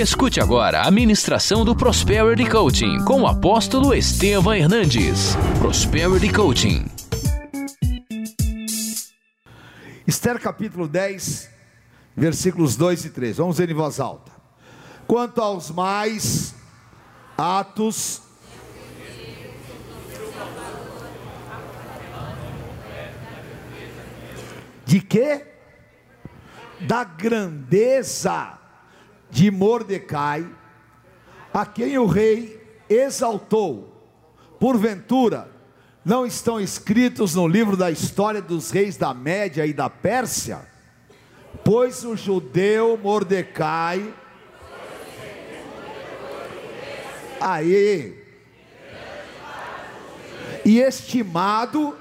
Escute agora a ministração do Prosperity Coaching com o apóstolo Estevam Hernandes. Prosperity Coaching. Esther capítulo 10, versículos 2 e 3. Vamos ver em voz alta. Quanto aos mais atos de quê? Da grandeza de Mordecai, a quem o rei exaltou. Porventura, não estão escritos no livro da história dos reis da Média e da Pérsia? Pois o judeu Mordecai, aí, e estimado,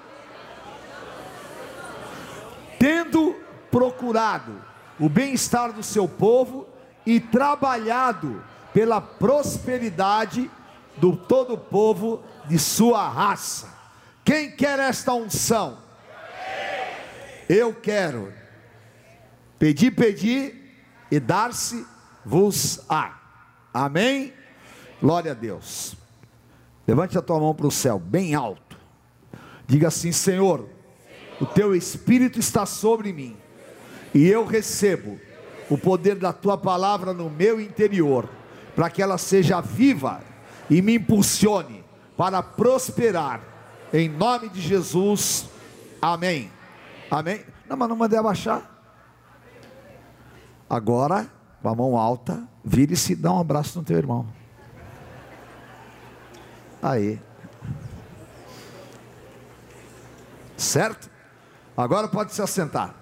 tendo procurado o bem-estar do seu povo e trabalhado pela prosperidade do todo o povo de sua raça. Quem quer esta unção? Eu quero. Pedir, pedir e dar-se vos á. Amém? Glória a Deus. Levante a tua mão para o céu, bem alto. Diga assim: Senhor, o teu espírito está sobre mim, e eu recebo o poder da tua palavra no meu interior, para que ela seja viva e me impulsione para prosperar, em nome de Jesus, amém. Amém. Não, mas não mandei abaixar. Agora, com a mão alta, vire-se e dá um abraço no teu irmão. Aí. Certo? Agora pode se assentar.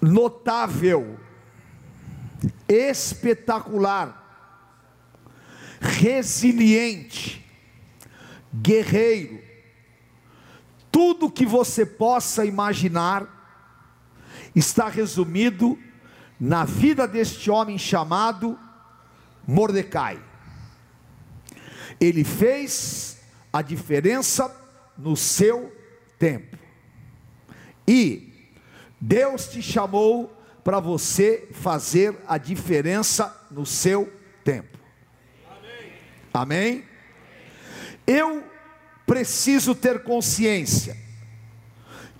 Notável, espetacular, resiliente, guerreiro, tudo que você possa imaginar está resumido na vida deste homem chamado Mordecai. Ele fez a diferença no seu tempo. E Deus te chamou para você fazer a diferença no seu tempo. Amém. Amém? Eu preciso ter consciência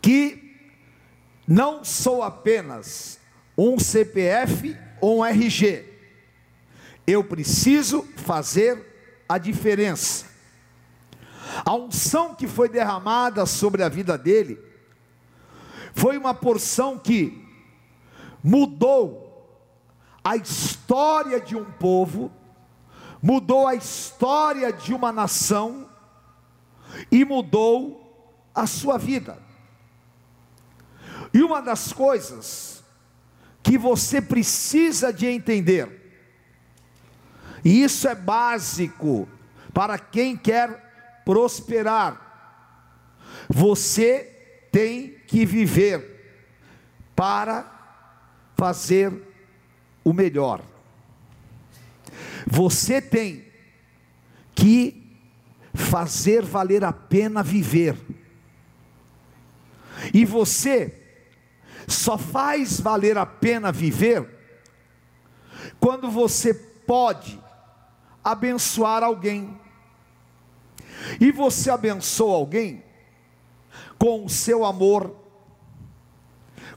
que não sou apenas um CPF ou um RG. Eu preciso fazer a diferença. A unção que foi derramada sobre a vida dele foi uma porção que mudou a história de um povo, mudou a história de uma nação e mudou a sua vida. E uma das coisas que você precisa de entender, e isso é básico para quem quer prosperar, você tem que viver para fazer o melhor. Você tem que fazer valer a pena viver. E você só faz valer a pena viver quando você pode abençoar alguém. E você abençoa alguém com o seu amor,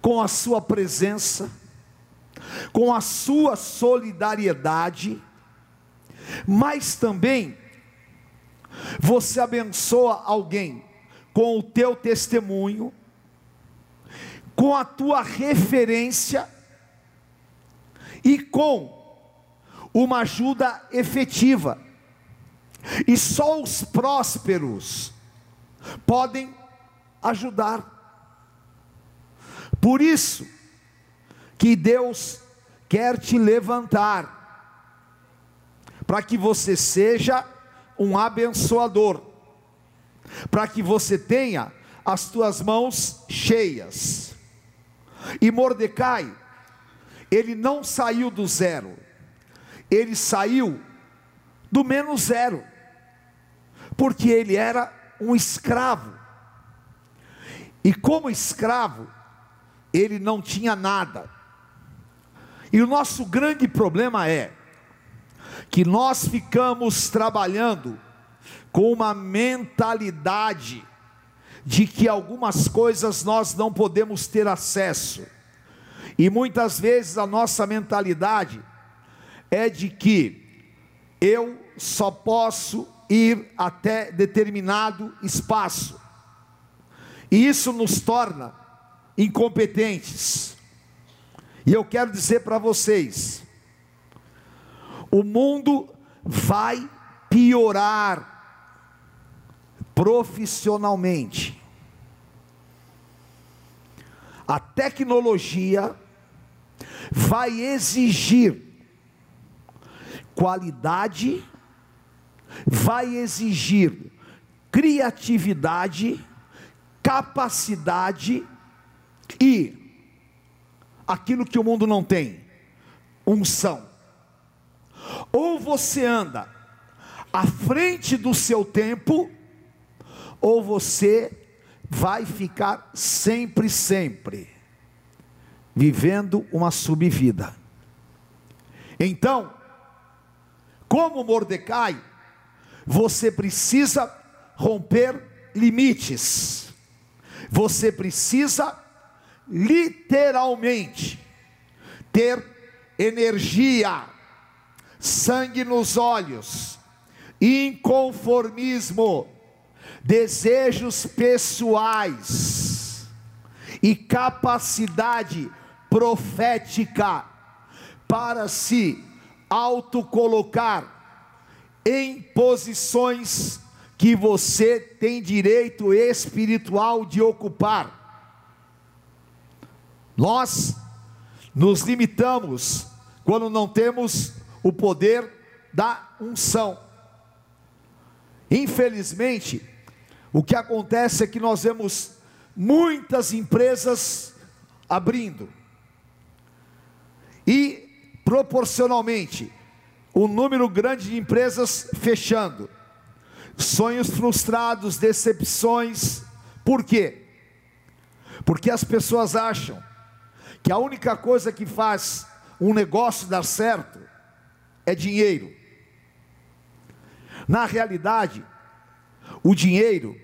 com a sua presença, com a sua solidariedade, mas também você abençoa alguém com o teu testemunho, com a tua referência e com uma ajuda efetiva. E só os prósperos podem ajudar. Por isso que Deus quer te levantar para que você seja um abençoador, para que você tenha as tuas mãos cheias. E Mordecai, ele não saiu do zero, ele saiu do menos zero, porque ele era um escravo. E como escravo, ele não tinha nada. E o nosso grande problema é que nós ficamos trabalhando com uma mentalidade de que algumas coisas nós não podemos ter acesso. E muitas vezes a nossa mentalidade é de que eu só posso ir até determinado espaço. E isso nos torna incompetentes. E eu quero dizer para vocês: o mundo vai piorar profissionalmente. A tecnologia vai exigir qualidade, vai exigir criatividade, capacidade e aquilo que o mundo não tem, unção. Ou você anda à frente do seu tempo, ou você vai ficar sempre, sempre vivendo uma subvida. Então, como Mordecai, você precisa romper limites. Você precisa literalmente ter energia, sangue nos olhos, inconformismo, desejos pessoais e capacidade profética para se autocolocar em posições que você tem direito espiritual de ocupar. Nós nos limitamos quando não temos o poder da unção. Infelizmente, o que acontece é que nós vemos muitas empresas abrindo, e proporcionalmente, um número grande de empresas fechando, sonhos frustrados, decepções, por quê? Porque as pessoas acham que a única coisa que faz um negócio dar certo é dinheiro. Na realidade, o dinheiro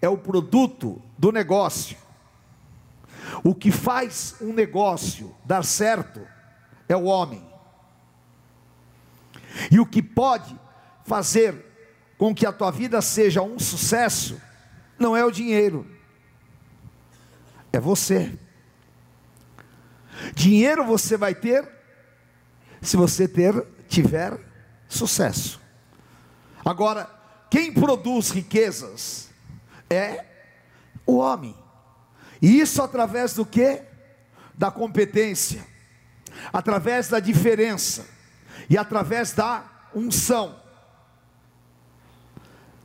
é o produto do negócio. O que faz um negócio dar certo é o homem. E o que pode fazer com que a tua vida seja um sucesso não é o dinheiro, é você. Dinheiro você vai ter se você ter tiver sucesso. Agora, quem produz riquezas é o homem. E isso através do que? Da competência, através da diferença e através da unção.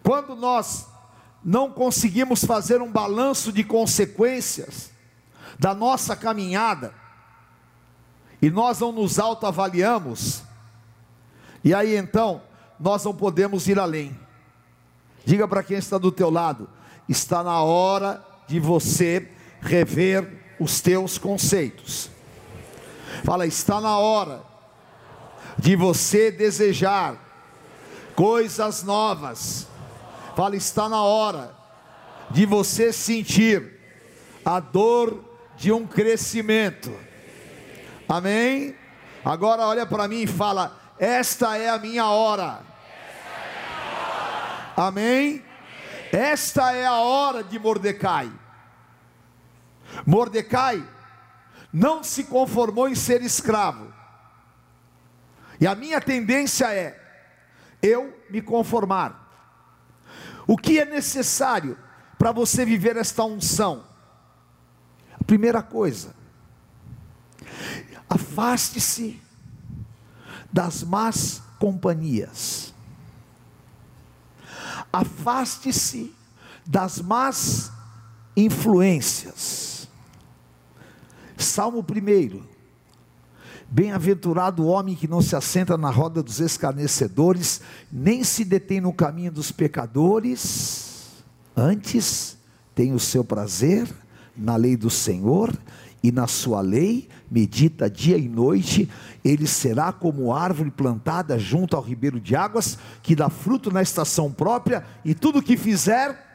Quando nós não conseguimos fazer um balanço de consequências da nossa caminhada, e nós não nos autoavaliamos, e aí então nós não podemos ir além. Diga para quem está do teu lado, está na hora de você rever os teus conceitos. Fala, está na hora de você desejar coisas novas. Fala, está na hora de você sentir a dor de um crescimento. Amém? Agora olha para mim e fala: Esta é a minha hora. Amém? Esta é a hora de Mordecai. Mordecai não se conformou em ser escravo. E a minha tendência é eu me conformar. O que é necessário para você viver esta unção? A primeira coisa, Afaste-se das más companhias. Afaste-se das más influências. Salmo 1. Bem-aventurado o homem que não se assenta na roda dos escarnecedores, nem se detém no caminho dos pecadores, antes tem o seu prazer na lei do Senhor e na sua lei medita dia e noite, ele será como árvore plantada junto ao ribeiro de águas, que dá fruto na estação própria, e tudo que fizer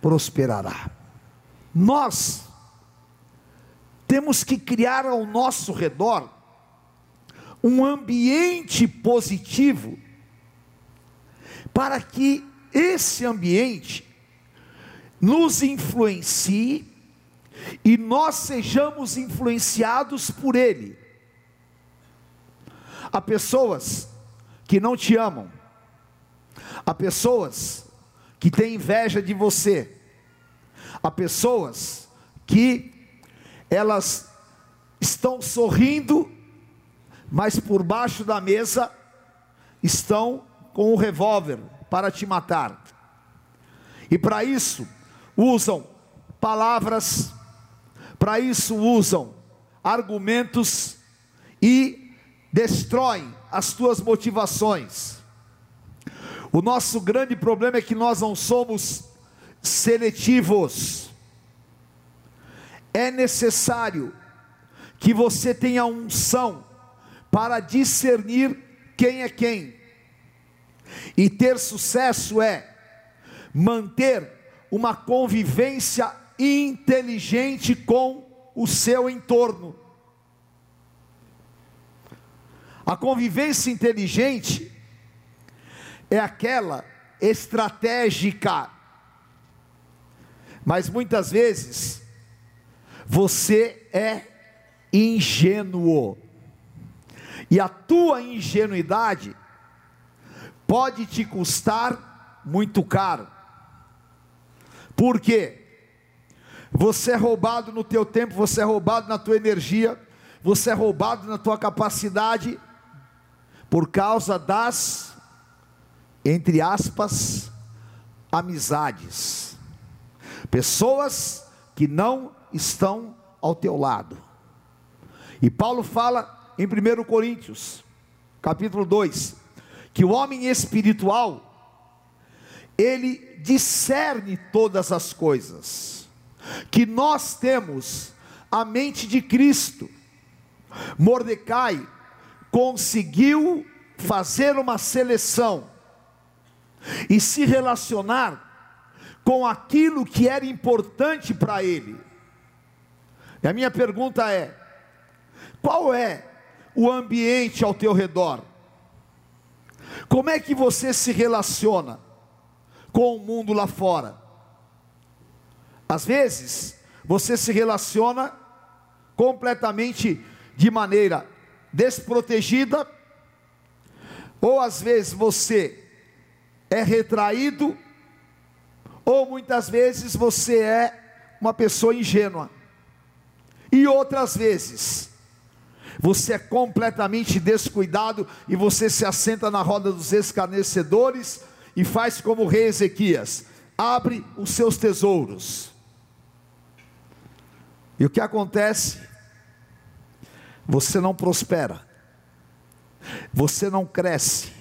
prosperará. Nós temos que criar ao nosso redor um ambiente positivo, para que esse ambiente nos influencie e nós sejamos influenciados por ele. Há pessoas que não te amam, há pessoas que têm inveja de você, há pessoas que elas estão sorrindo, mas por baixo da mesa estão com o revólver para te matar. E para isso usam palavras para isso usam argumentos e destroem as tuas motivações. O nosso grande problema é que nós não somos seletivos. É necessário que você tenha unção para discernir quem é quem. E ter sucesso é manter uma convivência inteligente com o seu entorno. A convivência inteligente é aquela estratégica, mas muitas vezes você é ingênuo, e a tua ingenuidade pode te custar muito caro. Por quê? Você é roubado no teu tempo, você é roubado na tua energia, você é roubado na tua capacidade por causa das entre aspas amizades. Pessoas que não estão ao teu lado. E Paulo fala em 1 Coríntios, capítulo 2, que o homem espiritual ele discerne todas as coisas que nós temos a mente de Cristo. Mordecai conseguiu fazer uma seleção e se relacionar com aquilo que era importante para ele. E a minha pergunta é: qual é o ambiente ao teu redor? Como é que você se relaciona com o mundo lá fora? Às vezes, você se relaciona completamente de maneira desprotegida, ou às vezes você é retraído, ou muitas vezes você é uma pessoa ingênua, e outras vezes você é completamente descuidado e você se assenta na roda dos escarnecedores e faz como o rei Ezequias: abre os seus tesouros e o que acontece? Você não prospera, você não cresce,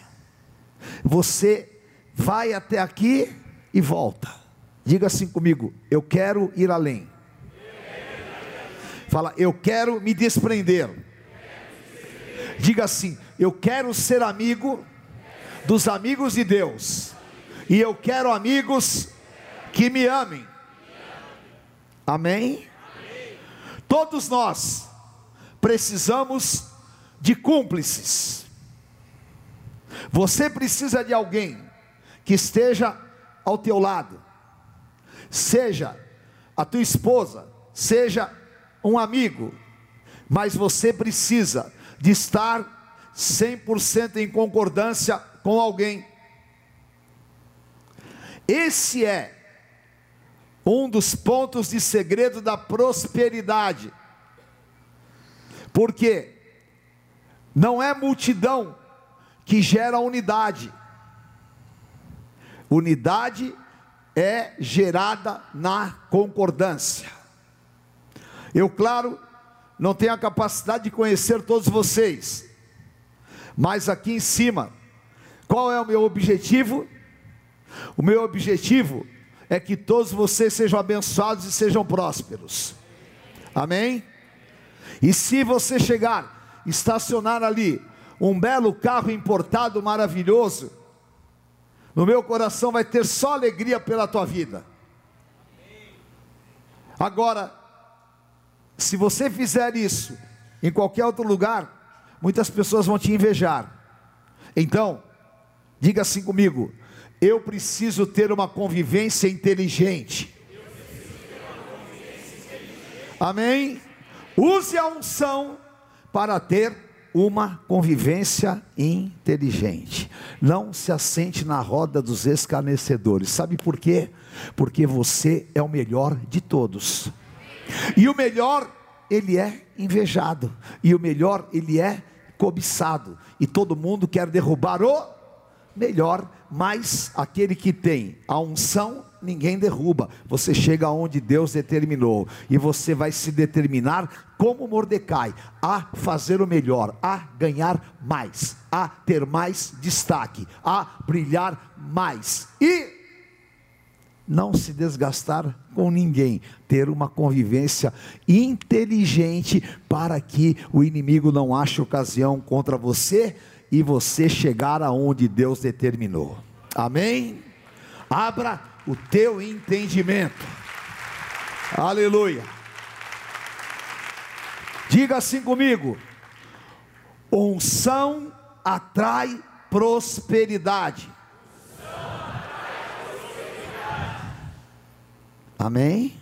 você vai até aqui e volta. Diga assim comigo: eu quero ir além. Fala, eu quero me desprender. Diga assim: eu quero ser amigo dos amigos de Deus, e eu quero amigos que me amem. Amém? Todos nós precisamos de cúmplices. Você precisa de alguém que esteja ao teu lado, seja a tua esposa, seja um amigo, mas você precisa de estar 100% em concordância com alguém. Esse é um dos pontos de segredo da prosperidade. Porque não é multidão que gera unidade. Unidade é gerada na concordância. Eu, claro, não tenho a capacidade de conhecer todos vocês, mas aqui em cima, qual é o meu objetivo? O meu objetivo é que todos vocês sejam abençoados e sejam prósperos. Amém? E se você chegar, estacionar ali, um belo carro importado maravilhoso, no meu coração vai ter só alegria pela tua vida. Agora, se você fizer isso em qualquer outro lugar, muitas pessoas vão te invejar. Então, diga assim comigo: eu preciso ter uma convivência inteligente. Amém? Use a unção para ter uma convivência inteligente. Não se assente na roda dos escarnecedores. Sabe por quê? Porque você é o melhor de todos. E o melhor, ele é invejado. E o melhor, ele é cobiçado. E todo mundo quer derrubar o melhor, mas aquele que tem a unção ninguém derruba. Você chega onde Deus determinou e você vai se determinar como Mordecai a fazer o melhor, a ganhar mais, a ter mais destaque, a brilhar mais e não se desgastar com ninguém, ter uma convivência inteligente para que o inimigo não ache ocasião contra você e você chegar aonde Deus determinou. Amém? Abra o teu entendimento. Aleluia. Diga assim comigo: unção atrai prosperidade. Amém? Amém?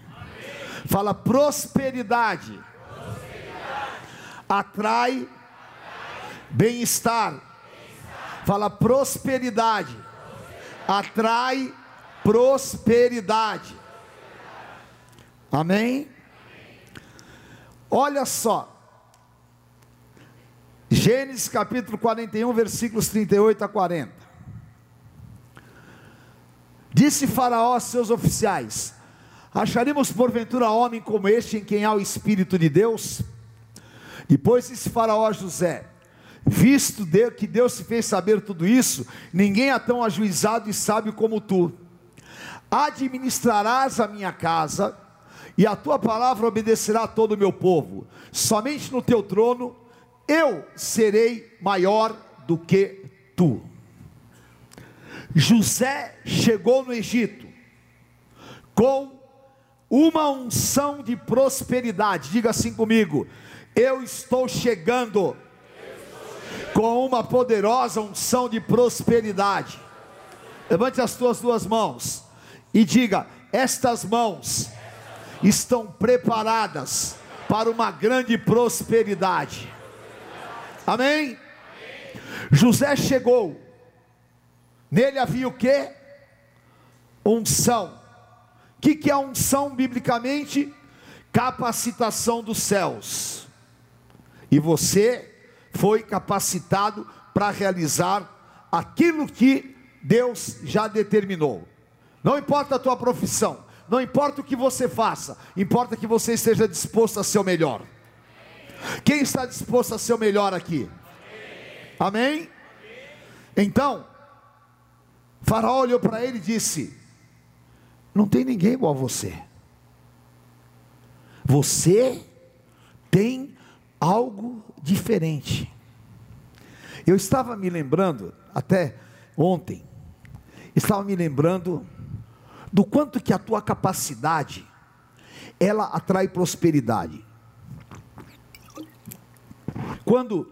Fala prosperidade. prosperidade. Atrai, bem-estar. Bem Fala prosperidade. Atrai prosperidade. Amém? Olha só. Gênesis capítulo 41, versículos 38 a 40. Disse Faraó aos seus oficiais: Acharemos porventura homem como este em quem há o Espírito de Deus? Depois disse Faraó a José: Visto que Deus se fez saber tudo isso, ninguém é tão ajuizado e sábio como tu administrarás a minha casa, e a tua palavra obedecerá a todo o meu povo. Somente no teu trono eu serei maior do que tu. José chegou no Egito com uma unção de prosperidade. Diga assim comigo: eu estou chegando com uma poderosa unção de prosperidade. Levante as tuas duas mãos e diga: Estas mãos estão preparadas para uma grande prosperidade. Amém? José chegou, nele havia o que? Unção. O que, que é unção biblicamente? Capacitação dos céus. E você foi capacitado para realizar aquilo que Deus já determinou. Não importa a tua profissão, não importa o que você faça, importa que você esteja disposto a ser o melhor. Quem está disposto a ser o melhor aqui? Amém? Então, Faraó olhou para ele e disse: Não tem ninguém igual a você. Você algo diferente. Eu estava me lembrando, até ontem, estava me lembrando do quanto que a tua capacidade ela atrai prosperidade. Quando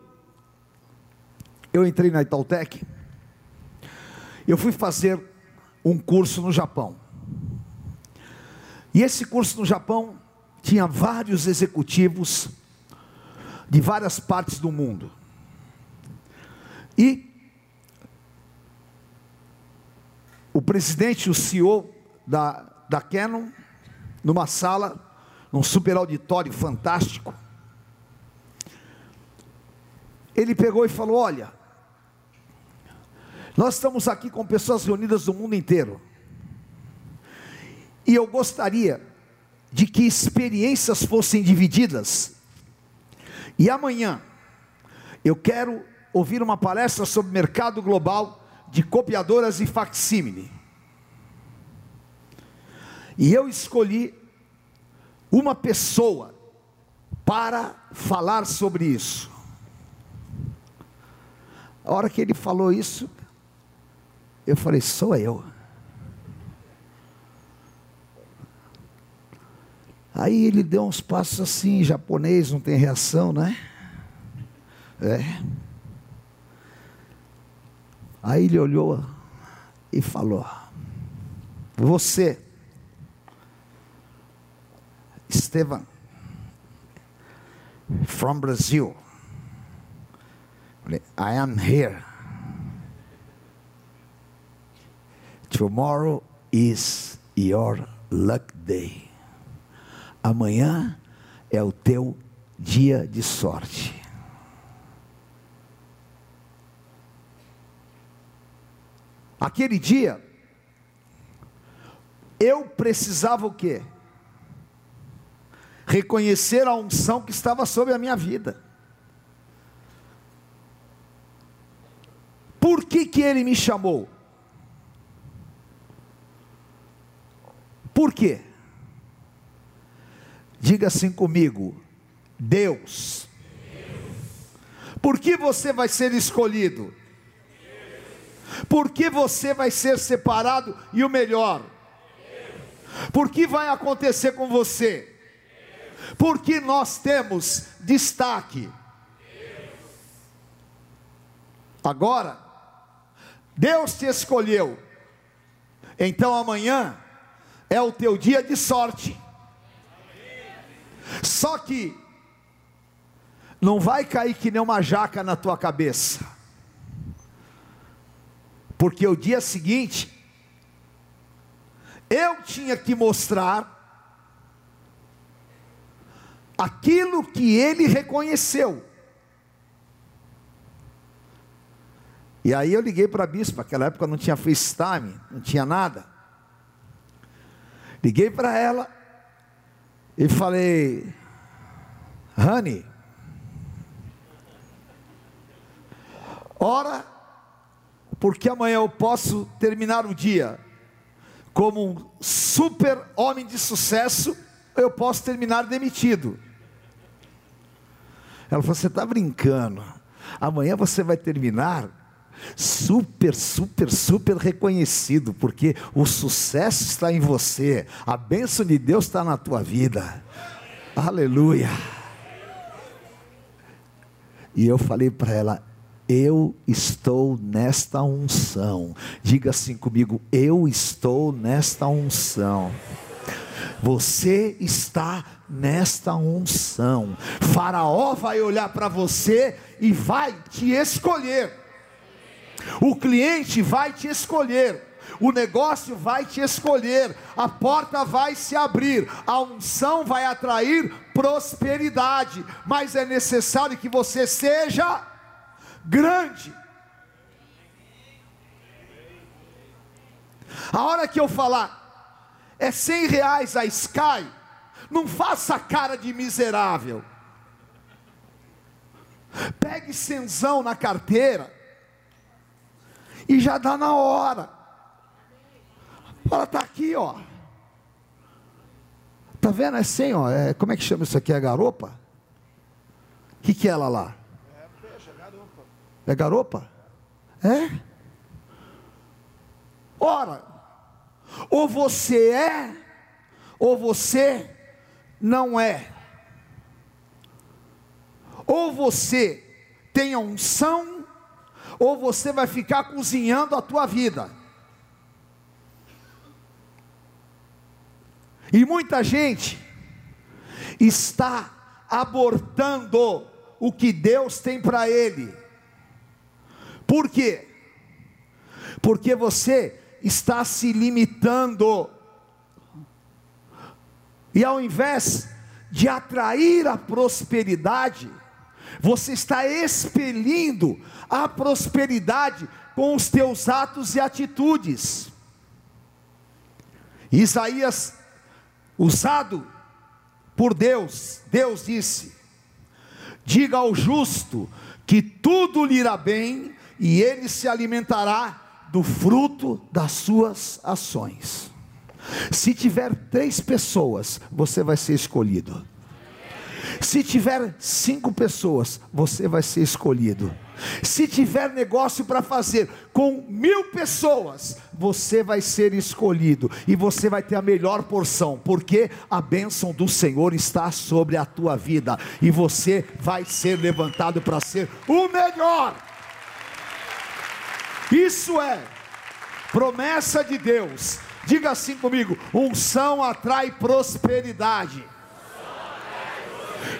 eu entrei na Itautec, eu fui fazer um curso no Japão. E esse curso no Japão tinha vários executivos de várias partes do mundo. E o presidente, o CEO da, da Canon, numa sala, num super auditório fantástico. Ele pegou e falou: Olha, nós estamos aqui com pessoas reunidas do mundo inteiro. E eu gostaria de que experiências fossem divididas. E amanhã eu quero ouvir uma palestra sobre mercado global de copiadoras e facsímile. E eu escolhi uma pessoa para falar sobre isso. A hora que ele falou isso, eu falei: sou eu. Aí ele deu uns passos assim, japonês, não tem reação, né? É. Aí ele olhou e falou: Você, Estevam, from Brazil, I am here. Tomorrow is your luck day. Amanhã é o teu dia de sorte. Aquele dia, eu precisava o quê? Reconhecer a unção que estava sobre a minha vida. Por que, que ele me chamou? Por quê? Diga assim comigo: Deus. Por que você vai ser escolhido? Por que você vai ser separado e o melhor? Por que vai acontecer com você? Porque nós temos destaque. Agora, Deus te escolheu. Então amanhã é o teu dia de sorte. Só que não vai cair que nem uma jaca na tua cabeça. Porque o dia seguinte eu tinha que mostrar aquilo que ele reconheceu. E aí eu liguei para a bispa, naquela época não tinha FaceTime, não tinha nada. Liguei para ela e falei, Honey, ora, porque amanhã eu posso terminar o dia como um super homem de sucesso, eu posso terminar demitido. Ela falou: Você está brincando, amanhã você vai terminar super, super, super reconhecido, porque o sucesso está em você, a bênção de Deus está na tua vida. Aleluia. E eu falei para ela: eu estou nesta unção. Diga assim comigo: eu estou nesta unção. Você está nesta unção. Faraó vai olhar para você e vai te escolher. O cliente vai te escolher. O negócio vai te escolher, a porta vai se abrir, a unção vai atrair prosperidade, mas é necessário que você seja grande. A hora que eu falar é cem reais a Sky, não faça cara de miserável. Pegue cenzão na carteira e já dá na hora. Ela está aqui, ó. Tá vendo? É 100, ó. É, como é que chama isso aqui? É garopa? O que, que é ela lá? É garopa? É? Ora, ou você é, ou você não é. Ou você tem a unção, ou você vai ficar cozinhando a tua vida. E muita gente está abortando o que Deus tem para ele por quê? Porque você está se limitando. E ao invés de atrair a prosperidade, você está expelindo a prosperidade com os teus atos e atitudes. Isaías, usado por Deus, Deus disse: Diga ao justo que tudo lhe irá bem e ele se alimentará do fruto das suas ações. Se tiver três pessoas, você vai ser escolhido. Se tiver cinco pessoas, você vai ser escolhido. Se tiver negócio para fazer com mil pessoas, você vai ser escolhido e você vai ter a melhor porção, porque a bênção do Senhor está sobre a tua vida e você vai ser levantado para ser o melhor. Isso é promessa de Deus. Diga assim comigo: unção atrai prosperidade.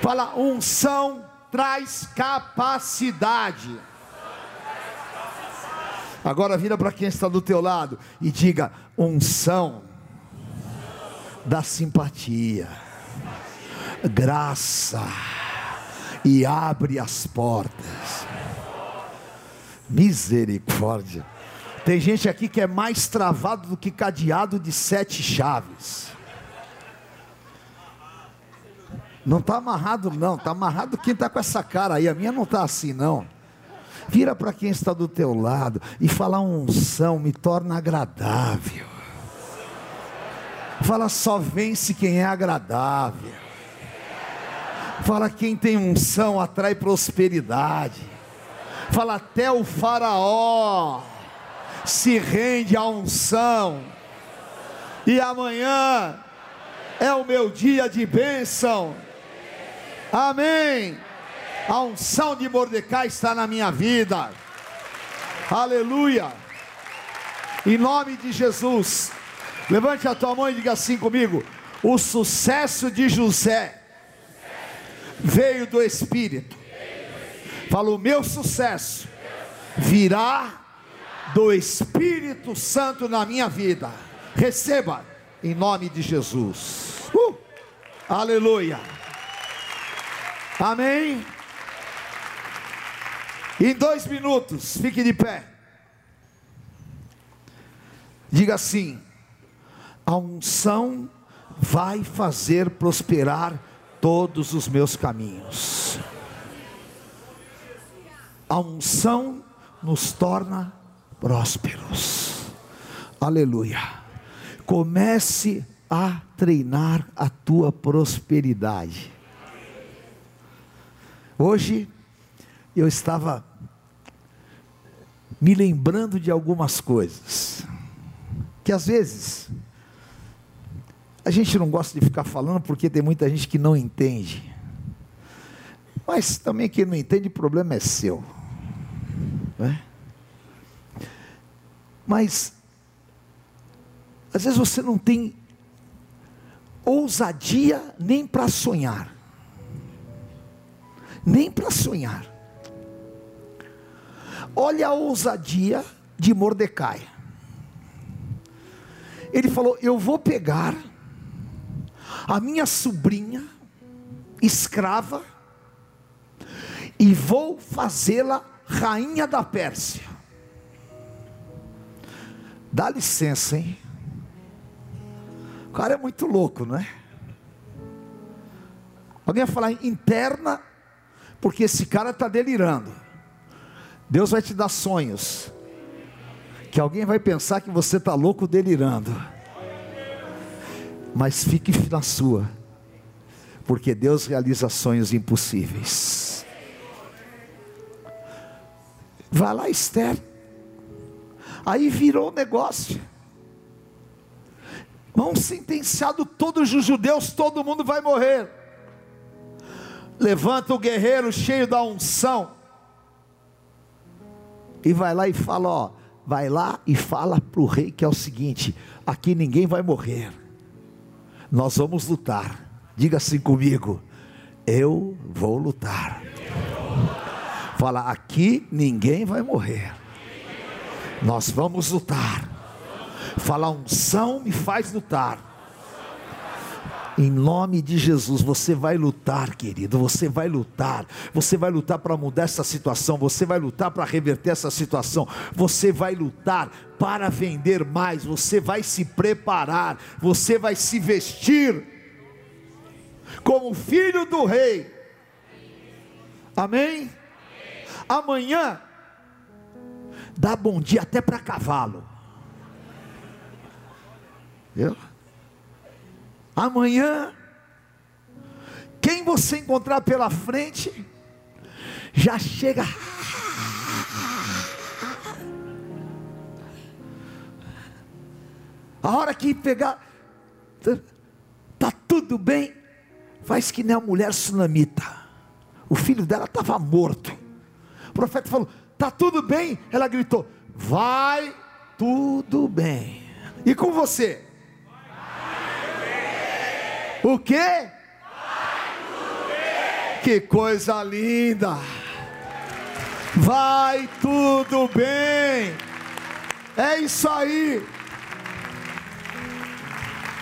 Fala, unção traz capacidade. Agora vira para quem está do teu lado e diga: unção da simpatia, graça e abre as portas. Misericórdia. Tem gente aqui que é mais travado do que cadeado de sete chaves. Não está amarrado, não. Está amarrado quem está com essa cara aí. A minha não está assim, não. Vira para quem está do teu lado e fala unção me torna agradável. Fala só vence quem é agradável. Fala quem tem unção atrai prosperidade. Fala até o faraó se rende à unção. E amanhã é o meu dia de bênção. Amém. A unção de Mordecai está na minha vida. Aleluia. Em nome de Jesus. Levante a tua mão e diga assim comigo: o sucesso de José veio do Espírito. Fala, o meu sucesso virá do Espírito Santo na minha vida. Receba em nome de Jesus. Uh! Aleluia. Amém. Em dois minutos, fique de pé. Diga assim: a unção vai fazer prosperar todos os meus caminhos. A unção nos torna prósperos. Aleluia. Comece a treinar a tua prosperidade. Hoje eu estava me lembrando de algumas coisas que às vezes a gente não gosta de ficar falando porque tem muita gente que não entende. Mas também quem não entende, o problema é seu. Né? Mas às vezes você não tem ousadia nem para sonhar nem para sonhar. Olha a ousadia de Mordecai. Ele falou: Eu vou pegar a minha sobrinha, escrava, e vou fazê-la rainha da Pérsia. Dá licença, hein? O cara é muito louco, não é? Alguém vai falar interna porque esse cara está delirando. Deus vai te dar sonhos, que alguém vai pensar que você está louco delirando, mas fique na sua, porque Deus realiza sonhos impossíveis. Vai lá, Esther. Aí virou negócio. Vão sentenciado todos os judeus, todo mundo vai morrer. Levanta o guerreiro cheio da unção. E vai lá e fala: Ó, vai lá e fala para o rei que é o seguinte: aqui ninguém vai morrer, nós vamos lutar. Diga assim comigo: eu vou lutar. Fala, aqui ninguém vai morrer, nós vamos lutar. Fala, unção me faz lutar. Em nome de Jesus, você vai lutar, querido. Você vai lutar. Você vai lutar para mudar essa situação. Você vai lutar para reverter essa situação. Você vai lutar para vender mais. Você vai se preparar. Você vai se vestir como filho do rei. Amém? Amanhã, dá bom dia até para cavalo. Amanhã Quem você encontrar pela frente, já chega. A hora que pegar, tá tudo bem, faz que nem a mulher sunamita. O filho dela estava morto. O profeta falou: tá tudo bem. Ela gritou: vai tudo bem. E com você? O quê? Que coisa linda! Vai tudo bem. É isso aí.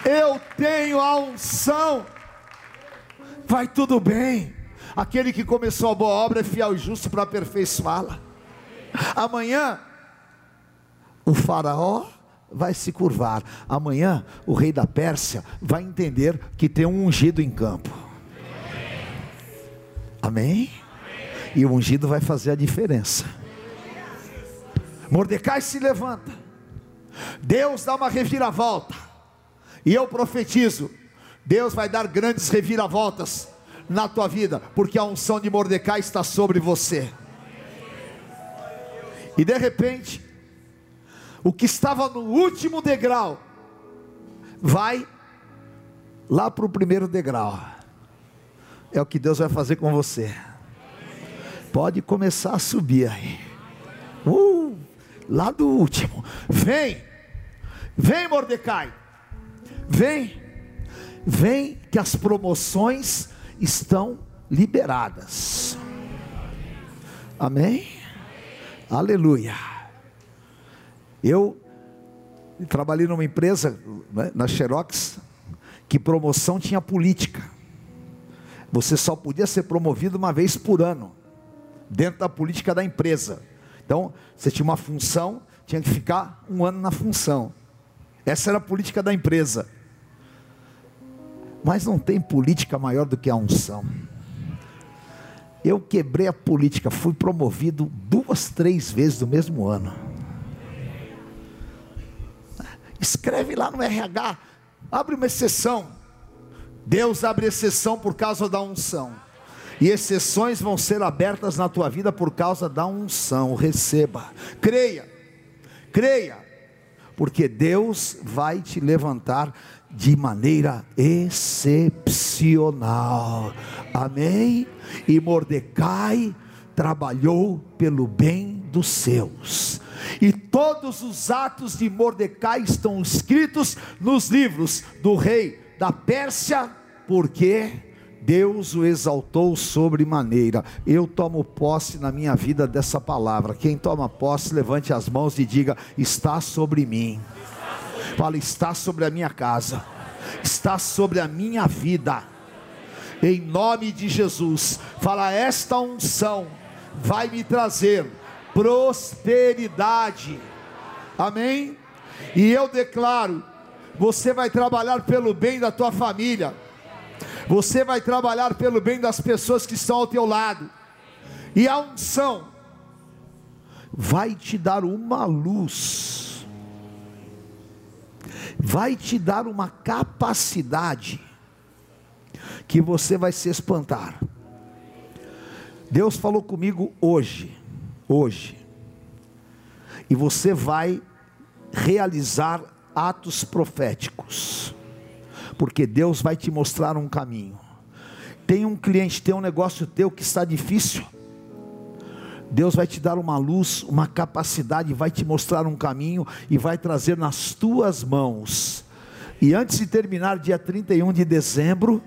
Eu tenho a unção. Vai tudo bem. Aquele que começou a boa obra é fiel e justo para aperfeiçoá-la. Amanhã, o Faraó vai se curvar. Amanhã, o rei da Pérsia vai entender que tem um ungido em campo. Amém? E o ungido vai fazer a diferença. Mordecai se levanta. Deus dá uma reviravolta. E eu profetizo: Deus vai dar grandes reviravoltas na tua vida, porque a unção de Mordecai está sobre você. E de repente, o que estava no último degrau, vai lá para o primeiro degrau. É o que Deus vai fazer com você. Pode começar a subir aí. Uh, lá do último. Vem, vem Mordecai. Vem, vem que as promoções estão liberadas. Amém? Aleluia. Eu trabalhei numa empresa, né, na Xerox, que promoção tinha política. Você só podia ser promovido uma vez por ano, dentro da política da empresa. Então, você tinha uma função, tinha que ficar um ano na função. Essa era a política da empresa. Mas não tem política maior do que a unção. Eu quebrei a política, fui promovido duas, três vezes no mesmo ano. Escreve lá no RH, abre uma exceção. Deus abre exceção por causa da unção. E exceções vão ser abertas na tua vida por causa da unção. Receba, creia, creia, porque Deus vai te levantar de maneira excepcional. Amém? E Mordecai trabalhou pelo bem dos seus. E todos os atos de Mordecai estão escritos nos livros do rei da Pérsia, porque Deus o exaltou sobremaneira. Eu tomo posse na minha vida dessa palavra. Quem toma posse, levante as mãos e diga: Está sobre mim. Fala, está sobre a minha casa, está sobre a minha vida. Em nome de Jesus, fala, esta unção vai me trazer prosperidade. Amém? E eu declaro: você vai trabalhar pelo bem da tua família, você vai trabalhar pelo bem das pessoas que estão ao teu lado, e a unção vai te dar uma luz, vai te dar uma capacidade, que você vai se espantar. Deus falou comigo hoje, hoje, e você vai realizar atos proféticos, porque Deus vai te mostrar um caminho. Tem um cliente, tem um negócio teu que está difícil. Deus vai te dar uma luz, uma capacidade, vai te mostrar um caminho e vai trazer nas tuas mãos. E antes de terminar dia 31 de dezembro,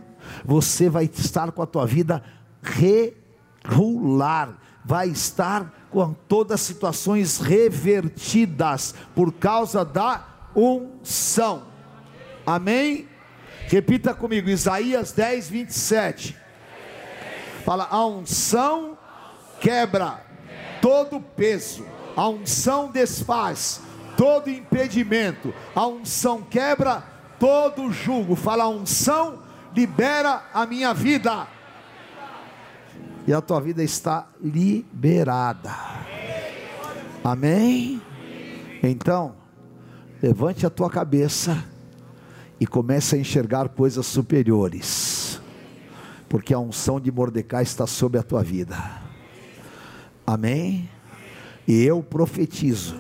você vai estar com a tua vida regular, vai estar com todas as situações revertidas por causa da unção. Amém? Repita comigo, Isaías 10, 27. Fala, a unção quebra todo peso, a unção desfaz todo impedimento, a unção quebra todo jugo. Fala, a unção libera a minha vida. E a tua vida está liberada. Amém? Então, levante a tua cabeça e comece a enxergar coisas superiores. porque a unção de Mordecai está sobre a tua vida. Amém? E eu profetizo,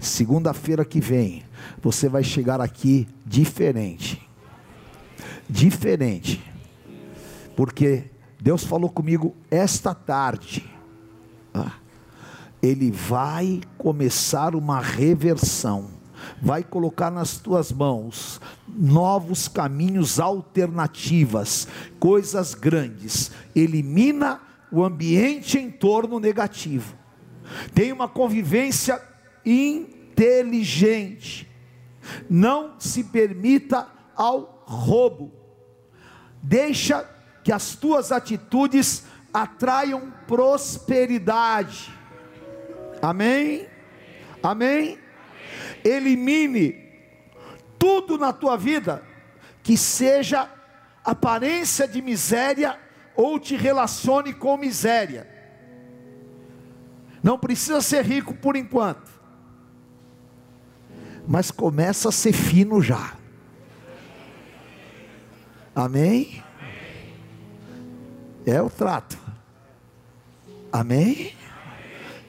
segunda-feira que vem, você vai chegar aqui diferente. Diferente. Porque Deus falou comigo esta tarde. Ah, ele vai começar uma reversão vai colocar nas tuas mãos novos caminhos, alternativas, coisas grandes. Elimina o ambiente em torno negativo. Tem uma convivência inteligente. Não se permita ao roubo. Deixa que as tuas atitudes atraiam prosperidade. Amém? Amém? elimine tudo na tua vida que seja aparência de miséria ou te relacione com miséria. Não precisa ser rico por enquanto, mas começa a ser fino já. Amém? É o trato. Amém?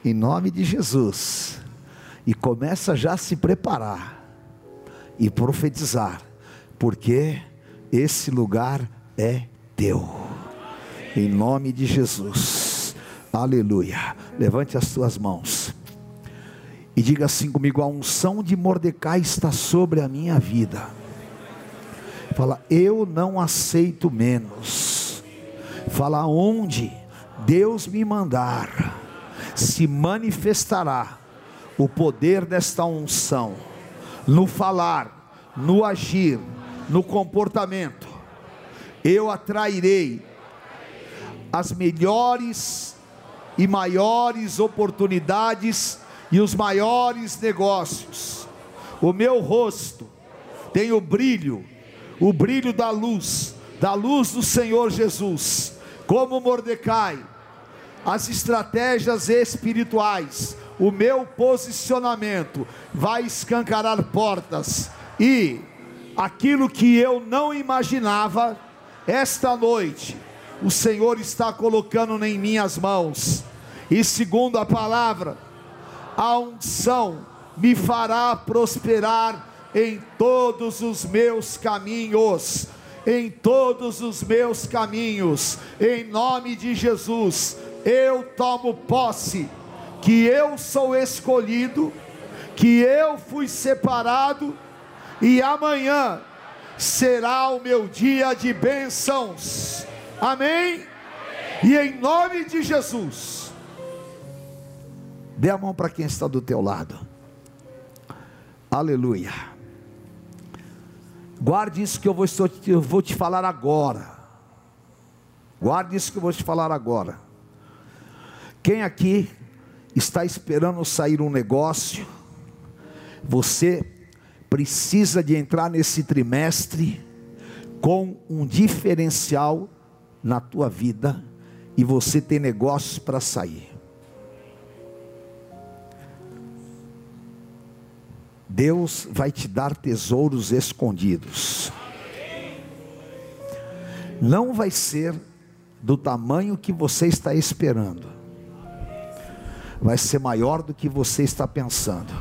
Em nome de Jesus e começa já a se preparar e profetizar, porque esse lugar é teu. Em nome de Jesus. Aleluia. Levante as tuas mãos. E diga assim comigo: a unção de Mordecai está sobre a minha vida. Fala, eu não aceito menos. Fala, onde Deus me mandar, se manifestará o poder desta unção no falar, no agir, no comportamento. Eu atrairei as melhores e maiores oportunidades e os maiores negócios. O meu rosto tem o brilho, o brilho da luz, da luz do Senhor Jesus. Como Mordecai, as estratégias espirituais o meu posicionamento vai escancarar portas e aquilo que eu não imaginava, esta noite, o Senhor está colocando em minhas mãos, e segundo a palavra, a unção me fará prosperar em todos os meus caminhos, em todos os meus caminhos, em nome de Jesus, eu tomo posse que eu sou escolhido, que eu fui separado, e amanhã será o meu dia de bênçãos. Amém? E em nome de Jesus, dê a mão para quem está do teu lado. Aleluia. Guarde isso que eu vou, eu vou te falar agora. Guarde isso que eu vou te falar agora. Quem aqui está esperando sair um negócio, você precisa de entrar nesse trimestre com um diferencial na tua vida e você tem negócios para sair. Deus vai te dar tesouros escondidos. Não vai ser do tamanho que você está esperando vai ser maior do que você está pensando.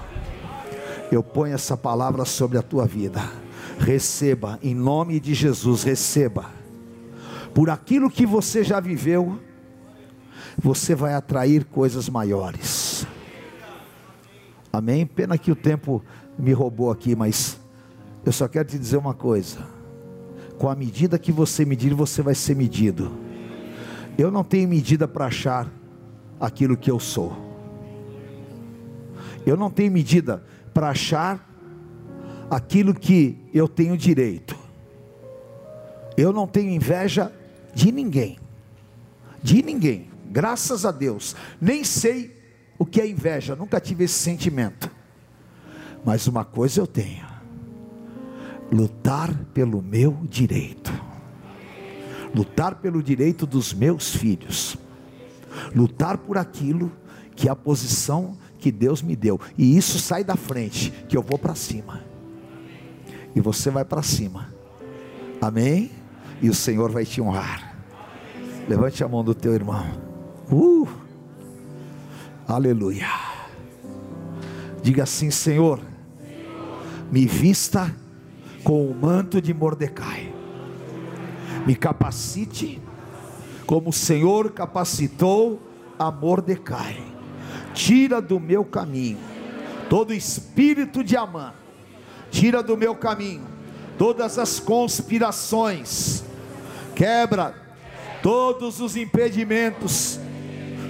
Eu ponho essa palavra sobre a tua vida. Receba, em nome de Jesus, receba. Por aquilo que você já viveu, você vai atrair coisas maiores. Amém? Pena que o tempo me roubou aqui, mas eu só quero te dizer uma coisa: com a medida que você medir, você vai ser medido. Eu não tenho medida para achar aquilo que eu sou. Eu não tenho medida para achar aquilo que eu tenho direito. Eu não tenho inveja de ninguém. De ninguém. Graças a Deus. Nem sei o que é inveja, nunca tive esse sentimento. Mas uma coisa eu tenho: lutar pelo meu direito. Lutar pelo direito dos meus filhos. Lutar por aquilo que é a posição que Deus me deu. E isso sai da frente, que eu vou para cima. E você vai para cima. Amém? E o Senhor vai te honrar. Levante a mão do teu irmão. Uh! Aleluia. Diga assim, Senhor, me vista com o manto de Mordecai. Me capacite como o Senhor capacitou a Mordecai. Tira do meu caminho todo espírito de Amã. Tira do meu caminho todas as conspirações. Quebra todos os impedimentos,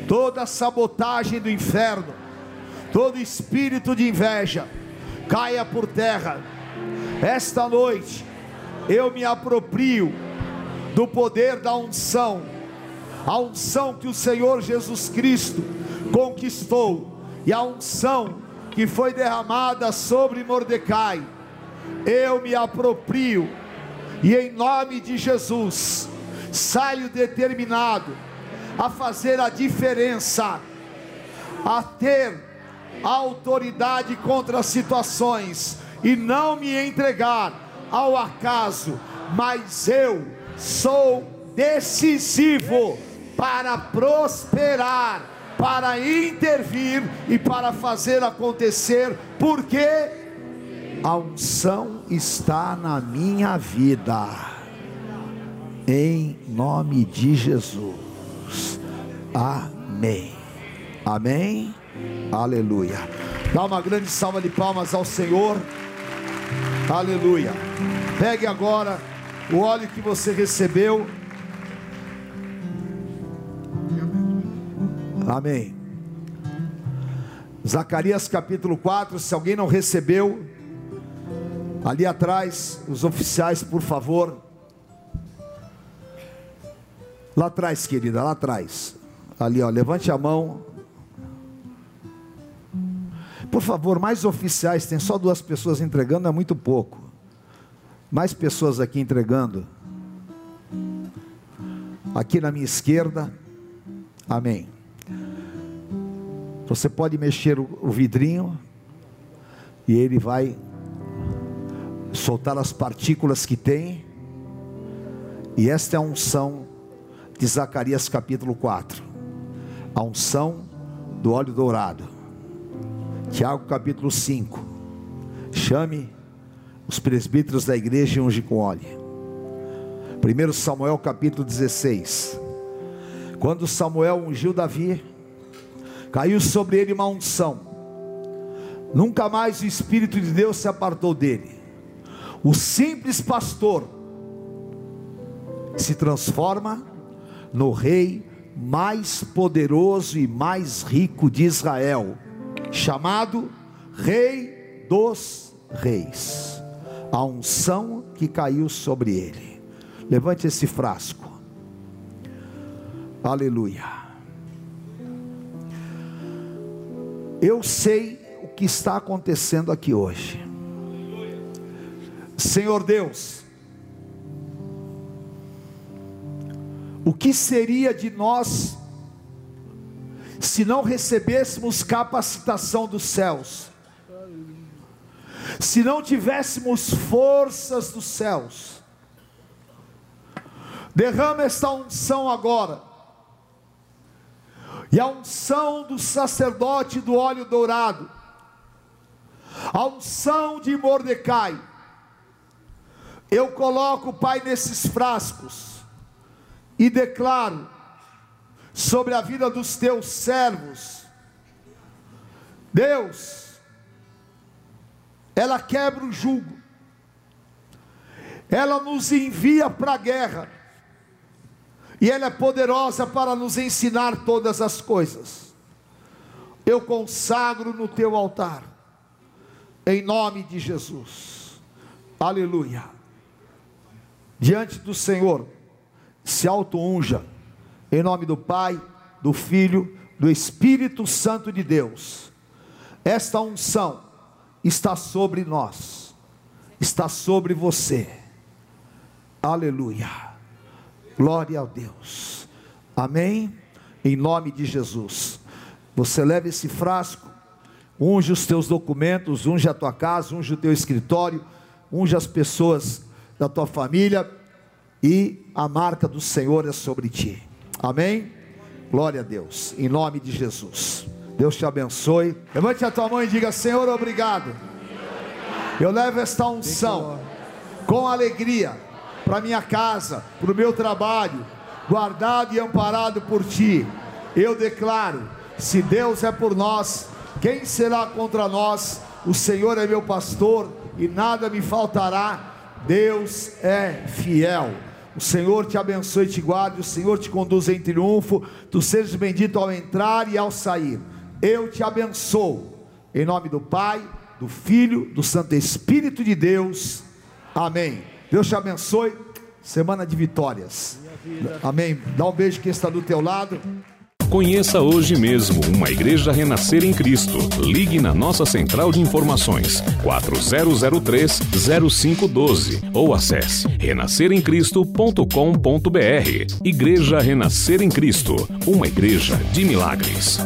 toda sabotagem do inferno, todo espírito de inveja caia por terra. Esta noite eu me aproprio do poder da unção, a unção que o Senhor Jesus Cristo conquistou e a unção que foi derramada sobre Mordecai. Eu me aproprio e em nome de Jesus saio determinado a fazer a diferença, a ter autoridade contra as situações e não me entregar ao acaso, mas eu sou decisivo para prosperar, para intervir e para fazer acontecer, porque a unção está na minha vida em nome de Jesus. Amém. Amém. Aleluia. Dá uma grande salva de palmas ao Senhor. Aleluia. Pegue agora o óleo que você recebeu. Amém. Zacarias capítulo 4, se alguém não recebeu, ali atrás, os oficiais, por favor, Lá atrás, querida, lá atrás. Ali, ó, levante a mão. Por favor, mais oficiais, tem só duas pessoas entregando, é muito pouco. Mais pessoas aqui entregando. Aqui na minha esquerda. Amém. Você pode mexer o, vidrinho e ele vai soltar as partículas que tem. E esta é a unção de Zacarias capítulo 4. A unção do óleo dourado. Tiago capítulo 5. Chame os presbíteros da igreja e unge com óleo. 1 Samuel capítulo 16. Quando Samuel ungiu Davi, caiu sobre ele uma unção. Nunca mais o Espírito de Deus se apartou dele. O simples pastor se transforma no rei mais poderoso e mais rico de Israel, chamado Rei dos Reis. A unção que caiu sobre ele. Levante esse frasco. Aleluia. Eu sei o que está acontecendo aqui hoje. Senhor Deus, O que seria de nós se não recebêssemos capacitação dos céus? Se não tivéssemos forças dos céus? Derrama esta unção agora. E a unção do sacerdote do óleo dourado, a unção de Mordecai, eu coloco, Pai, nesses frascos, e declaro sobre a vida dos teus servos, Deus, ela quebra o jugo, ela nos envia para a guerra, e ela é poderosa para nos ensinar todas as coisas. Eu consagro no teu altar, em nome de Jesus, aleluia. Diante do Senhor, se auto-unja, em nome do Pai, do Filho, do Espírito Santo de Deus. Esta unção está sobre nós, está sobre você. Aleluia. Glória a Deus. Amém. Em nome de Jesus. Você leva esse frasco, unge os teus documentos, unge a tua casa, unge o teu escritório, unge as pessoas da tua família e a marca do Senhor é sobre ti. Amém? Glória a Deus, em nome de Jesus. Deus te abençoe. Levante a tua mão e diga: Senhor, obrigado. Eu levo esta unção com alegria para minha casa, para o meu trabalho, guardado e amparado por ti. Eu declaro: se Deus é por nós, quem será contra nós? O Senhor é meu pastor e nada me faltará. Deus é fiel. O Senhor te abençoe e te guarde, o Senhor te conduz em triunfo, tu sejas bendito ao entrar e ao sair. Eu te abençoo, em nome do Pai, do Filho, do Santo Espírito de Deus. Amém. Deus te abençoe. Semana de vitórias. Amém. Dá um beijo quem está do teu lado. Conheça hoje mesmo uma igreja renascer em Cristo. Ligue na nossa central de informações 4003-0512 ou acesse renasceremcristo.com.br. Igreja Renascer em Cristo, uma igreja de milagres.